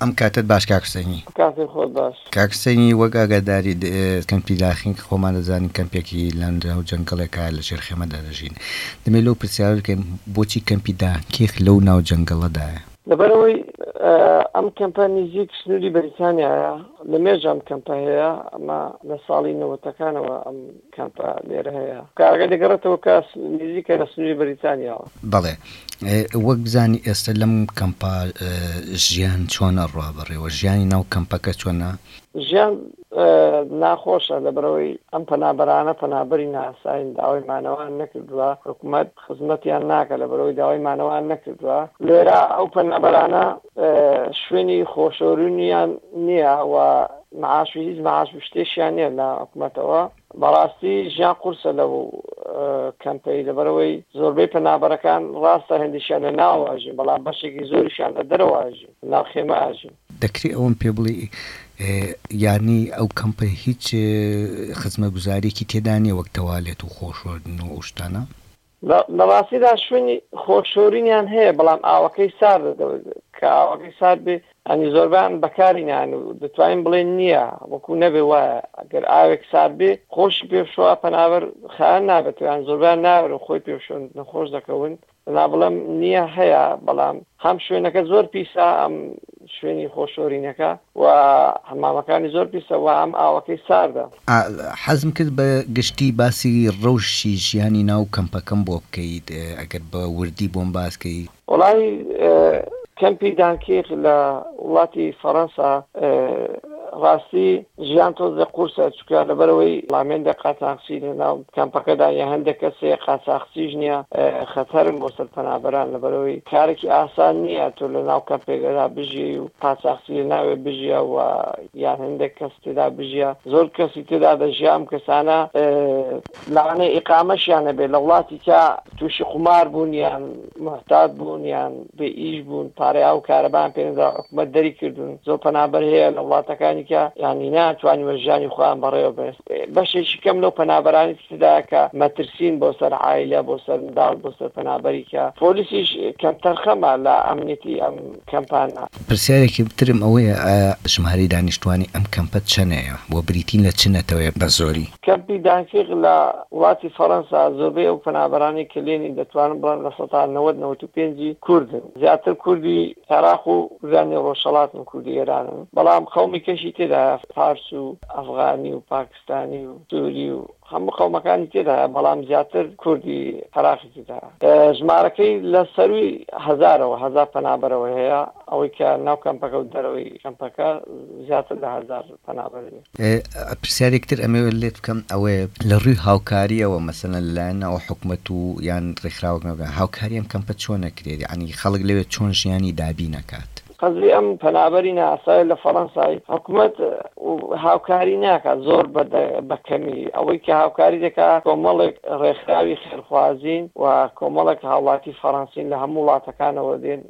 ئەم کاتەت باش کاک حسەینی. کاتی خۆت باش. کاک حسەینی وەک ئاگاداری کەمپی داخین کە خۆمان دەزانین کەمپێکی لەناو جەنگەڵێکە لە ژێر خێمەدا دەژین دەمەوێت لەو پرسیارە بکەین بۆچی کەمپی داهکیخ لەو ناو جەنگەڵەدایە؟ لەبەرئەوەی ئەم کەمپە نزیک سنوری بەریتانیایە لەمێژە ئەم کەمپە هەیە ئەمە لە ساڵی نەوەتەکانەوە ئەم کامپە لێرە هەیە کارەکە دەگەڕێتەوە کاس نزیکە لە سنووری بەریتانیاوە. بەڵێ وەک بزانی ئێستە لەم کەمپە ژیان چۆن ئەڕوا بەڕێوە ژیانی ناو کەمپەکە چۆنە؟ ژیان ناخۆشە لەبەرەوەی ئەم پەنابەرانە پەنابەری ناساین داوای مانەوەیان نەکردووە حکومەت خزمەتیان ناکە لەبەرئەوەی داوای مانەوەیان نەکردوە. لێرە ئەو پەنابەرانە شوێنی خۆشۆرینیان نیە و معاش و هیچ معاش و شتێکیان نیە لە حکومەتەوە. بەڕاستی ژیان قورسە لەو کەمپەی لەبەرئەوەی زۆربەی پەنابەرەکان ڕاستە هەندێکیان لە ناوە ئەژین بەڵام بەشێکی زۆریشیان لە دەرەوە ئەژین لە ناو خێمە ئەژین. دەکرێ ئەوەم پێ بڵێی یانی ئەو کەمپە هیچ خزمەگوزاریەکی تێدا نیە وەک تەوالێت و خۆشۆردن و ئەو شتانە؟ لە ڕاستیدا شوێنی خۆشۆرینیان هەیە بەڵام ئاوەکەی ساردە دەور کە ئاوەکەی سارد بێ یانی زۆربەیان بەکاری نایەن و دەتوانین بڵێین نیە وەکو نەبێ وایە گەر ئاوێک سارد بێ خۆشی پێ بشۆ پەنابەر خایەن نابێتەوە یان زۆربەیان نایەن و خۆی پێ بشۆن نەخۆش دەکەون نابڵێم نیە هەیە بەڵام هەم شوێنەکە زۆر پیسە ئەم شوێنی خۆشۆرینەکە و حەمامەکانی زۆر پیسە وە ئەم ئاوەکەی ساردە. حەزم کرد بە گشتی باسی ڕەوشی ژیانی ناو کەمپەکەم بۆ بکەیت ئەگەر بە وردی بۆم باس کەی. وەڵایی کەمپی دانکیخ لە وڵاتی فەڕەنسا ڕاستی ژیان تۆزێ قورسە، تکا لەبەرئەوەی ڵامێندە قاچاخچی لەناو کەمپەکەدا یە هەندێک کەس هەیە قاچاخچیش نیە خەتەرن بۆ سەر پەنابەران لەبەرئەوەی کارێکی ئاسان نیە تۆ لەناو کەمپێکدا بژیی و قاچاخچی لەناوێ بژیە و یان هەندێک کەس تێدا بژیە زۆر کەسی تێدا دەژیا ئەم کەسانە لانەی ئیقامەشیان هەبێت لە وڵاتی کا تووشی قومار بوون یان محتات بوون یان بێ ئیش بوون پارەی ئاو کارەبان پێنەدا حکومەت دەری کردوون زۆر پەنابەر هەیە لە وڵاتەکانی کە یانی ناتوانانی وە ژیانی خۆیان بەڕێوە بێ بەشێکی کەم لەو پەنابەرانی تردا کە مەترسین بۆ سەر عایلە بۆ سەر منداڵ بۆ سەر پەنابەری کە پۆلیسیش کەم تەرخەمە لە ئەمنیەتی ئەم کەمپانە. پرسیارێکی ترم ئەوەیە ئایا ژمارەی دانیشتوانی ئەم کەمپە چەنەیە؟ وە بریتین لە چ نەتەوەیە بە زۆری؟ کەمپی دانکیغ لە وڵاتی فەرەنسا زۆربەی ئەو پەنابەرانەی کە لێنین دەتوانم بڵێم لە سەتا نەوەد نەوەد و پێنج ی کوردن زیاتر کوردی عێراق و کوردانی ڕۆژهەڵاتن و کوردی ئێرانن بەڵام قەومی کەشی تێدایە فارس و ئەفغانی و پاکستانی و سوری و هەموو قەومەکانی تێدایە بەڵام زیاتر کوردی عێراقی تێدایە ژمارەکەی لە سەرووی هەزارەوە هەزار پەنابەرەوە هەیە ئەوەی کە ناو کەمپەکە و دەرەوەی کەمپەکە زیاتر لە هەزار پەنابەرین. پرسیارێک تر ئەمەوێت لێت بکەم ئەوەیە لە ڕووی هاوکاریەوە مەسەلەن لە لایەن ناوە حکومەت و یان ڕێکخراوەکان هاوکاری ئەم کەمپە چۆن ئەکرێت یانی خەڵک لەوێ چۆن ژیانی دابین ئەکات؟ قەزیەی ئەم پەنابەری ناسراوی لە فەرەنسای حکومەت هاوکاری ناکات زۆر بە کەمی ئەوەی کە هاوکاری دەکا کۆمەڵێک ڕێکخراوی خێرخوازین و کۆمەڵێک هاوڵاتی فەرەنسین لە هەموو وڵاتەکانەوە دێن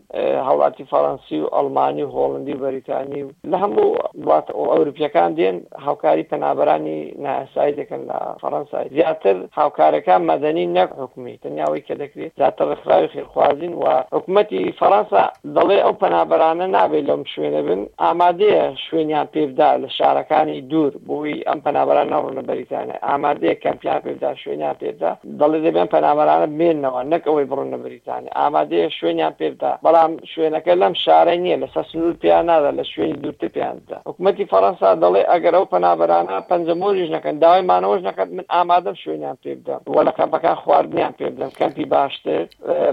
هاوڵاتی فەرەنسی و ئەڵمانی و هۆڵندی و بەریتانی و لە هەموو وڵاتە ئەوروپیەکان دێن هاوکاری پەنابەرانی نایاسایی دەکەن لە فەرەنسای زیاتر هاوکارەکان مەدەنی نەک حکومی تەنیاوەی کە دەکرێت زیاتر ڕێکخراوی خێرخوازین و حکوومەتی فەرەنسا دەڵێ ئەو پەنابەرانە نابێت لەم شوێنە بن ئامادەیە شوێنیان پێبدا لە شارەکانی دوور بۆی ئەم پەنابەران نەڕونە بەریتانە ئامادەیە کەمپیان پێبدا شوێنیان پێبدا دەڵێ دەبێن پەنابەرانە بمێنەوە نەک ئەوەی بڕۆنە بەری بریتانیا ئامادەیە شوێنیان پێ بدا، بەڵام شوێنەکە لەم شارە نییە، لەسەر سنوور پێیان نادا لە شوێنی دوورتر پێیان بدا. حکومەتی فەرەنسا دەڵێت ئەگەر ئەو پەنابەرانە پەنجەمۆریش نەکەن، داوای مانەوەش نەکەن، من ئامادەم شوێنیان پێ بدەم و لە کەمپەکان خواردنیان پێ بدەم، کەمپی باشتر،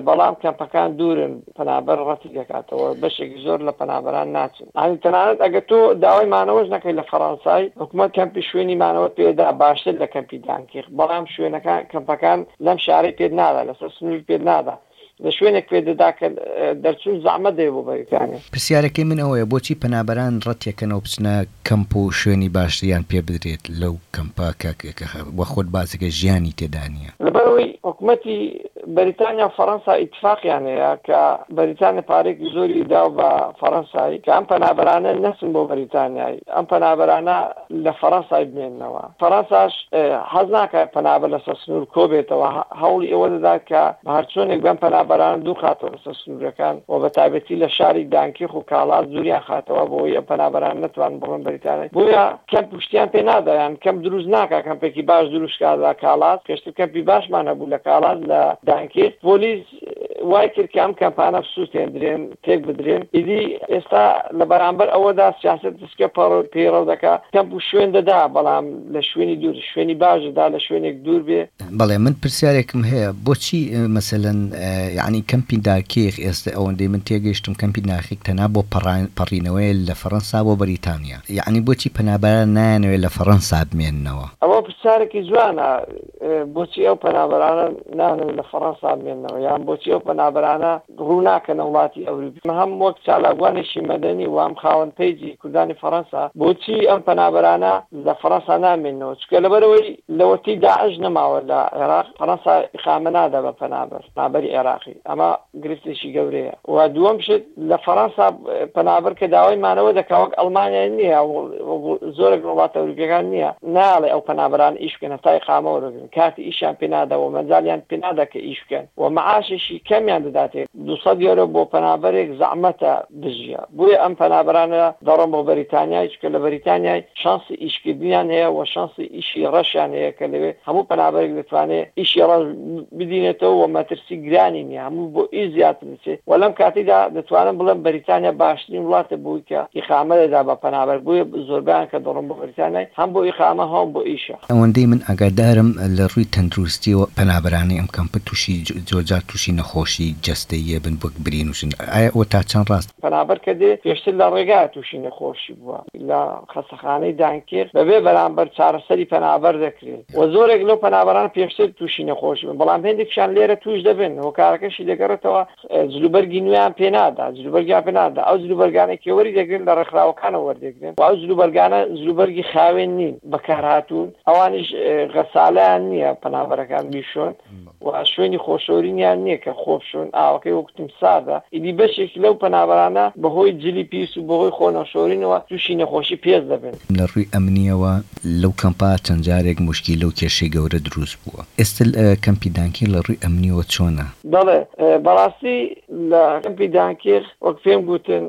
بەڵام کەمپەکان دوورن، پەنابەر ڕەتی دەکاتەوە، بەشێکی زۆر لە پەنابەران ناچن. یانی تەنانەت ئەگەر تۆ داوای مانەوەش نەکەی لە فەرانسای حکومەت کەمپی شوێنی مانەوەت پێدا باشتر لە کەمپی دانکیخ بەڵام شوێنەکان کەمپەکان لەم شارەی پێت نادا لەسەر سنوری پێت نادا لە شوێنێک پێت دەدا کە دەرچوون زەحمەت دەبێت بۆ بەریتانیا. پرسیارەکەی من ئەوەیە بۆچی پەنابەران ڕەتیەکەنەوە بچنە کەمپ و شوێنی باشتریان پێ بدرێت لەو کەمپە کە وە خۆت باسەکە ژیانی تێدا نیە. لەبەرئەوەی حکومەتی. بەریتانیا و فەرەنسا ئیتفاقیان هەیە کە بەریتانیا پارەیەکی زۆری داو بە فەرەنسای کە ئەم پەنابەرانە نەچن بۆ بەریتانیای ئەم پەنابەرانە لە فەرەنسای بمێننەوە فەرەنساش حەز ناکات پەنابەر لەسەر سنوور کۆبێتەوە هەوڵی ئەوە دەدات کە بە هەرچۆنێک بەم پەنابەران دوور خاتەوە لەسەر سنوورەکان و بە تایبەتی لە شاری دانکیخ و کاڵاس دووریان خاتەوە بۆی ئەم پەنابەران نەتوان بڕۆن بەریتانیا بۆیە کەم پشتیان پێ نادایان کەم دروست ناکات کەمپێکی باش دروستکات لە کاڵاس کەمپی باشمان هەبوو لە کاڵان لە دانکێت پۆلیس وای کرد کە ئەم کەمپانە بسووتێندرێن تێک بدرێن ئیدی ئێستا لە بەرامبەر ئەوەدا سیاسەت دسکە پەڕۆ پەیڕەو دەکا کەمپ و شوێن دەدا بەڵام لە شوێنی دوور شوێنی باش دەدا لە شوێنێک دوور بێ. بەڵێ من پرسیارێکم هەیە بۆچی مەسەلەن یانی کەمپی دارکێخ ئێستە ئەوەندەی من تێگەیشتم کەمپی ناخیک تەنها بۆ پەڕان پەڕینەوەیە لە فەڕەنسا بۆ بەریتانیا یانی بۆچی پەنابەران نایانەوێ لە فەڕەنسا بمێننەوە؟ ئەوە پرسیارێکی جوانە بۆچی ئەو پەنابەرانە نانەوێت لە فەڕەنسا بمێنەوە یان بۆچی ئەو پەنابەرانە ڕووناکەنە وڵاتی ئەوروپی من هەم وەک چالاکوانێکی مەدەنی وام خاوەن پەیجی کوردانی فەڕەنسا بۆچی ئەم پەنابەرانە لە فەڕەنسا نامێنەوە چکە لەبەرەوەی لەوەتی داعش نەماوە لە عێراق فەڕەنسا ئیقامە نادا بە پەنابەر پەنابەری عێراقی ئەمە گرفتێکی گەورەیە و دووەم شت لە فەرەنسا پەنابەر کە داوای مانەوە دەکا وەک ئەلمانیا نییە زۆرێک وڵات ئەوروپیەکان نییە ناڵێ ئەو پەنابەران ئیش بکەن هەتای قامەوەگرن کاتی ئیشیان پێنادەوە مەجاالیان پێنادا کە ئیش بکەن و معاشێکی کەمیان دەداتێت 200 یۆرە بۆ پەنابەرێک زەحمەتە دژیە بۆیە ئەم پەنابەرانە دەڕۆن بۆ بەریتانیای چونکە لە بەریتانیای شانسی ئیشکردنیان هەیە وە شانسی ئیشی ڕەشیان هەیە کە لەوێ هەموو پەنابەرێک دەتوانێ ئیشی ڕەش بدینێتەوە وە مەترسی گرانی نیە هەموو بۆ ئیش زیاتر دەچێ وە لەم کاتەیدا دەتوانم بڵێم بەریتانیا باشترین وڵاتە بۆی کە ئیقامە لێدا بە پەنابەر بۆیە زۆربەیان کە دەڕۆن بۆ بەریتانیای هەم بۆ ئیقامە هەوم بۆ ئیشە. ئەوەندەی من ئاگادارم لە ڕووی تەندروستیەوە پەنابەرانی ئەم کەمپە توشی زۆرجار توشی نەخۆشی جەستەییەبن وەک برین و شت ئایا ئەوە تا چەند ڕاستە؟ پەنابەر کە دێ پێشتر لە ڕێگایە تووشی نەخۆشی بووە لە خەستەخانەی دانکێر بەبێ بەرامبەر چارەسەری پەنابەر دەکرێت و زۆرێک لەو پەنابەران پێشتر تووشی نەخۆشی بوون بەڵام هێندێکشیان لێرە تووش دەبن هۆکارەکەشی دەگەڕێتەوە جلوبەرگی نوێیان پێ نادا جلوبەرگیان پێ نادا ئەو جلوبەرگانەی کە وەری دەگرن لە ڕێکخراوەکانەوە وەردەگرن و ئەو جلوبەرگانە جلوبەرگی خاوێن نین بەکارهاتوون ئەوانیش غەسالەیان نییە پەنابەرەکان بیشۆن و شوێنی خۆشۆرینیان نییە کە خۆبشۆن، ئاوەکەی وەکو تمساردە، ئیدی بەشێکی لەو پەنابەرانە بەهۆی جلی پیس و بەهۆی خۆنەشۆرینەوە تووشی نەخۆشی پێست دەبن. لە ڕووی ئەمنییەوە لەو کەمپە چەند جارێک موشکیلە و کێشەی گەورە دروست بووە، ئێستە کەمپی دانکیغ لە ڕووی ئەمنییەوە چۆنە؟ دەڵێت، بەڕاستی لە کەمپی دانکیغ وەک پێم گوتن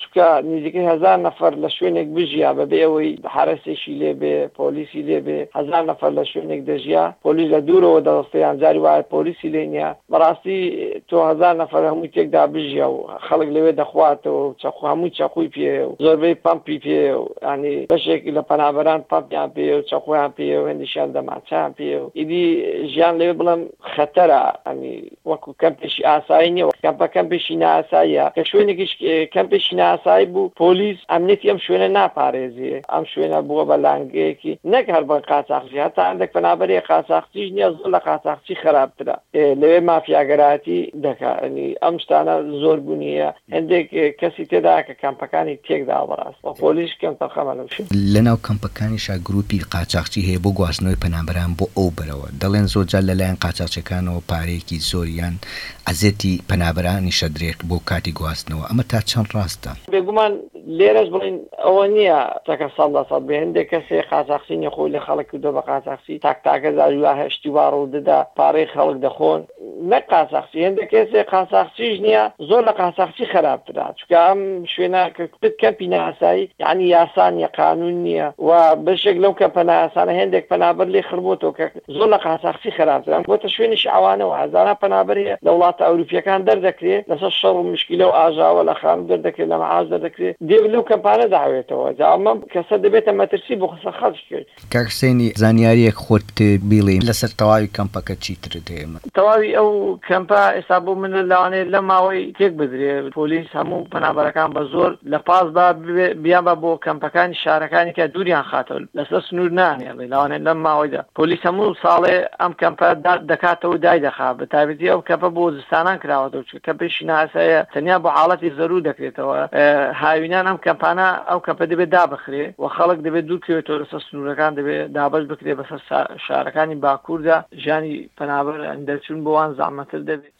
چونکە نزیکەی هەزار نەفەر لە شوێنێک بژیا بەبێ ئەوەی حەرەسێکی لێ بێ، پۆلیسی لێ بێ، هەزار نەفەر لە شوێنێک دەژیا، پۆلیس لە دوورەوە دەوەستێ یان جاری وایە پۆلیسی لێ نییە، بەڕاستی تۆ هەزار نەفەر هەمووی تێکدا بژیا و خەڵک لەوێ دەخواتەوە و چەقۆ هەمووی چەقۆی پێ یە و زۆربەی پەمپی پێ یە و یانی بەشێک لە پەنابەران پەمپیان پێ یە و چەقۆیان پێ یە و هێندیشیان دەمانچەیان پێ یە و ئیدی ژیان لەوێ بڵێم خەتەرە یانی وەکو کەمپێکی ئاسایی نیە و کەمپە کەمپێکی نائاساییە کە شوێنێکیش کەمپێکی نائاسایی بوو پۆلیس ئەمنیەتی ئەم شوێنە ناپارێزێ ئەم شوێنە بووە بە لانگەیەکی نەک هەر بە قاچاخچی هەتا هەندێک پەنابەرێ قاچاخچیش نیە زۆر لە قاچاخچی خراپترە لەوێ مافیاگەراتی دەکا ئەم شتانە زۆر بوونیە هەندێک کەسی تێدایە کە کەمپەکانی تێکداوە بە ڕاستەوخۆلیش کەم تەرخەمە لەو شوێنە. لە ناو کەمپەکانیشا گرووپی قاچاخچی هەیە بۆ گواستنەوەی پەنابەران بۆ ئەو بەرەوە. دەڵێن زۆر جار لە لایەن قاچاخچیەکانەوە پارەیەکی زۆر یان ئەزێتی پەنابەرانیش ئەدرێت بۆ کاتی گواستنەوە. ئەمە تا چەند ڕاستە؟ بێگومان لێرەش بڵێین ئەوە نییە شتەکە سەد لە سەد بێ. هەندێک کەس هەیە قاچاخچی نییە خۆی لە خەڵک کردووە بە قاچاخچی. تاک تاکە جاری وا هەیە شتی وا ڕوو دەدا پارەی خەڵک دەخۆن. نەک قاچاخچی هێندە کێسێ قاچاخچیش نیە زۆر لە قاچاخچی خەراپترە چونکە ئەم شوێنە کە کوتت کەمپی نائاسایی یەعنی یاسا نیە قانون نیە و بەشێک لەو کەمپە نائاسانە هێندێک پەنابەر لێ خربۆتەوە کە زۆر لە قاچاخچی خەراپترە ئەم بۆتە شوێنی شەعوانە و هەزاران پەنابەر هەیە لە وڵاتە ئەوروپیەکان دەردەکرێ لەسەر شەڕ و مشکیلە و ئاژاوە لە خانو دەردەکرێ لە مەعاش دەردەکرێ دێ لەو کەمپانە داوێتەوە جا ئەمە کەسە دەبێتە مەترسی بۆ خەڵکی کاک حسێنی زانیاریەک خۆت پێ بیڵێ لەسەر تەواوی کەمپەکە چیترت هەیە من. تەواوی ئەو کەمپە ئێستا بۆ من لەوانەیە لەم ماوەی تێک بدرێ پۆلیس هەموو پەنابەرەکان بە زۆر لە پاس با بێ بیانبا بۆ کەمپەکانی شارەکانی کە دووریان خاتەوە لەسەر سنوور نانێڵێ لەوانەیە لەم ماوەیدا پۆلیس هەموو ساڵێ ئەم کەمپە دار دەکاتەوە دایدەخا بە تایبەتی ئەو کەپە بۆ زستانان کراوەتەوە کەمپەی شیناس هەیە تەنیا بۆ حاڵەتی زەروور دەکرێتەوە هاوینان ئەم کەمپانە ئەو کەمپە دەبێت دابخرێ و خەڵک دەبێت دوورکەوێتەوە لەسەر سنوورەکان دەبێت دابەش بکرێت بەسەر شارەکانی باکووردا ژیانی پەنابەران دەرچوون بۆوان زەحمەتتر دەبێت.